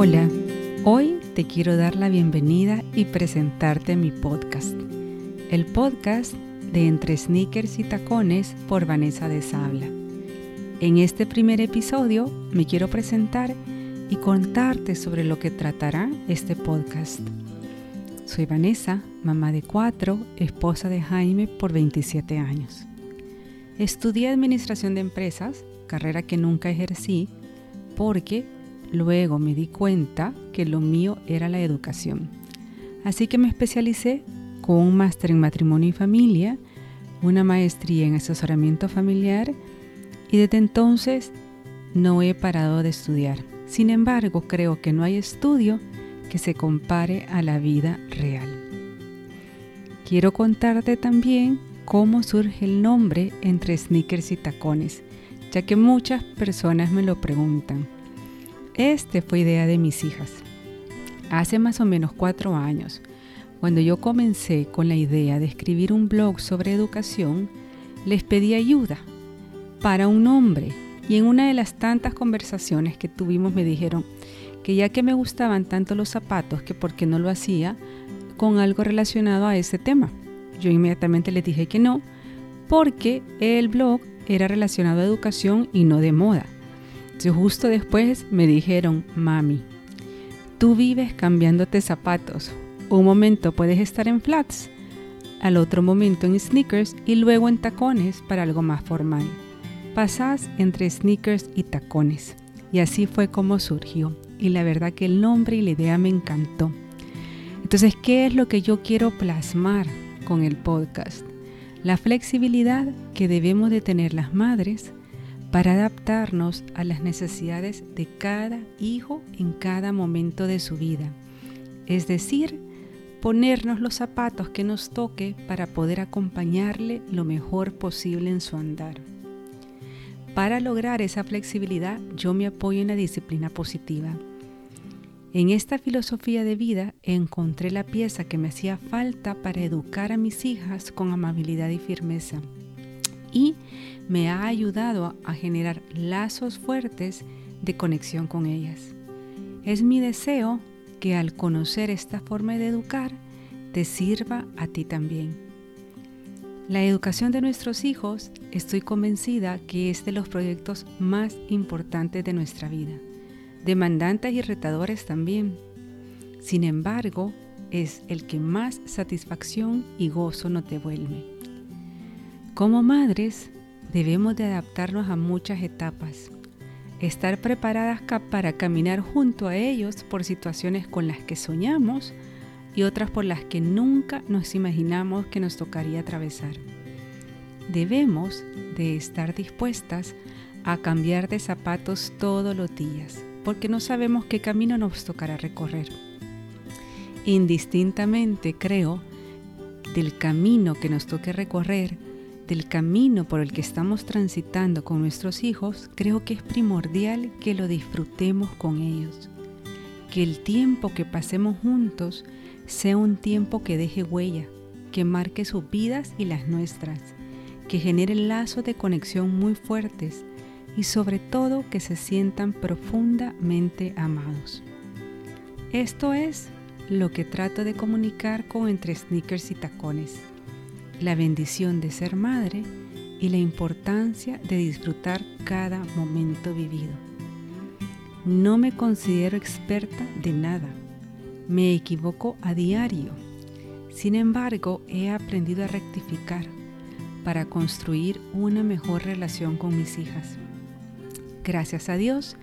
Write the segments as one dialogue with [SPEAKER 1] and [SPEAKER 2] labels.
[SPEAKER 1] Hola, hoy te quiero dar la bienvenida y presentarte mi podcast, el podcast de Entre Sneakers y Tacones por Vanessa de Sabla. En este primer episodio me quiero presentar y contarte sobre lo que tratará este podcast. Soy Vanessa, mamá de cuatro, esposa de Jaime por 27 años. Estudié Administración de Empresas, carrera que nunca ejercí, porque luego me di cuenta que lo mío era la educación. Así que me especialicé con un máster en matrimonio y familia, una maestría en asesoramiento familiar y desde entonces no he parado de estudiar. Sin embargo, creo que no hay estudio que se compare a la vida real. Quiero contarte también cómo surge el nombre entre sneakers y tacones, ya que muchas personas me lo preguntan. Este fue idea de mis hijas. Hace más o menos cuatro años, cuando yo comencé con la idea de escribir un blog sobre educación, les pedí ayuda para un nombre y en una de las tantas conversaciones que tuvimos me dijeron que ya que me gustaban tanto los zapatos, que por qué no lo hacía con algo relacionado a ese tema. Yo inmediatamente les dije que no, porque el blog era relacionado a educación y no de moda. Entonces justo después me dijeron, mami, tú vives cambiándote zapatos. Un momento puedes estar en flats, al otro momento en sneakers y luego en tacones para algo más formal pasás entre sneakers y tacones. Y así fue como surgió. Y la verdad que el nombre y la idea me encantó. Entonces, ¿qué es lo que yo quiero plasmar con el podcast? La flexibilidad que debemos de tener las madres para adaptarnos a las necesidades de cada hijo en cada momento de su vida. Es decir, ponernos los zapatos que nos toque para poder acompañarle lo mejor posible en su andar. Para lograr esa flexibilidad, yo me apoyo en la disciplina positiva. En esta filosofía de vida encontré la pieza que me hacía falta para educar a mis hijas con amabilidad y firmeza. Y me ha ayudado a generar lazos fuertes de conexión con ellas. Es mi deseo que al conocer esta forma de educar, te sirva a ti también. La educación de nuestros hijos estoy convencida que es de los proyectos más importantes de nuestra vida, demandantes y retadores también. Sin embargo, es el que más satisfacción y gozo nos devuelve. Como madres, debemos de adaptarnos a muchas etapas, estar preparadas para caminar junto a ellos por situaciones con las que soñamos, y otras por las que nunca nos imaginamos que nos tocaría atravesar. Debemos de estar dispuestas a cambiar de zapatos todos los días, porque no sabemos qué camino nos tocará recorrer. Indistintamente creo del camino que nos toque recorrer, del camino por el que estamos transitando con nuestros hijos, creo que es primordial que lo disfrutemos con ellos, que el tiempo que pasemos juntos sea un tiempo que deje huella, que marque sus vidas y las nuestras, que genere lazos de conexión muy fuertes y sobre todo que se sientan profundamente amados. Esto es lo que trato de comunicar con entre sneakers y tacones, la bendición de ser madre y la importancia de disfrutar cada momento vivido. No me considero experta de nada me equivoco a diario. Sin embargo, he aprendido a rectificar para construir una mejor relación con mis hijas. Gracias a Dios,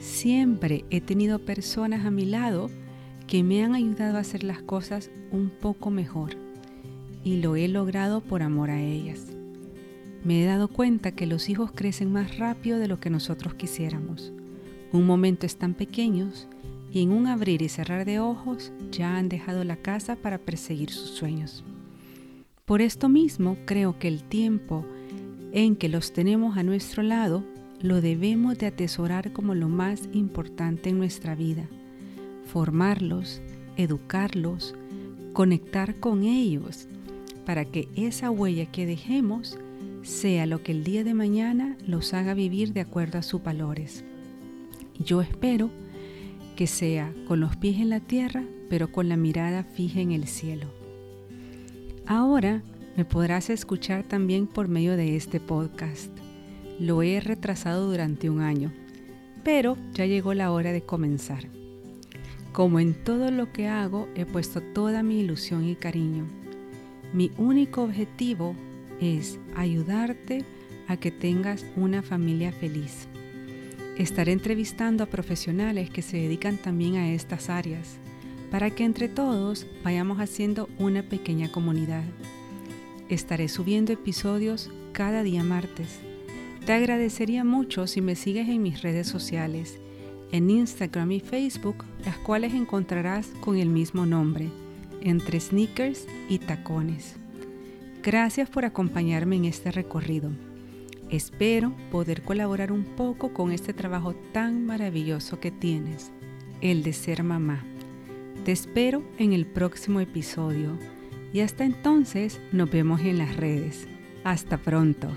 [SPEAKER 1] siempre he tenido personas a mi lado que me han ayudado a hacer las cosas un poco mejor y lo he logrado por amor a ellas. Me he dado cuenta que los hijos crecen más rápido de lo que nosotros quisiéramos. Un momento están pequeños y en un abrir y cerrar de ojos ya han dejado la casa para perseguir sus sueños. Por esto mismo creo que el tiempo en que los tenemos a nuestro lado lo debemos de atesorar como lo más importante en nuestra vida. Formarlos, educarlos, conectar con ellos, para que esa huella que dejemos sea lo que el día de mañana los haga vivir de acuerdo a sus valores. Yo espero que sea con los pies en la tierra, pero con la mirada fija en el cielo. Ahora me podrás escuchar también por medio de este podcast. Lo he retrasado durante un año, pero ya llegó la hora de comenzar. Como en todo lo que hago, he puesto toda mi ilusión y cariño. Mi único objetivo es ayudarte a que tengas una familia feliz. Estaré entrevistando a profesionales que se dedican también a estas áreas, para que entre todos vayamos haciendo una pequeña comunidad. Estaré subiendo episodios cada día martes. Te agradecería mucho si me sigues en mis redes sociales, en Instagram y Facebook, las cuales encontrarás con el mismo nombre, entre sneakers y tacones. Gracias por acompañarme en este recorrido. Espero poder colaborar un poco con este trabajo tan maravilloso que tienes, el de ser mamá. Te espero en el próximo episodio y hasta entonces nos vemos en las redes. Hasta pronto.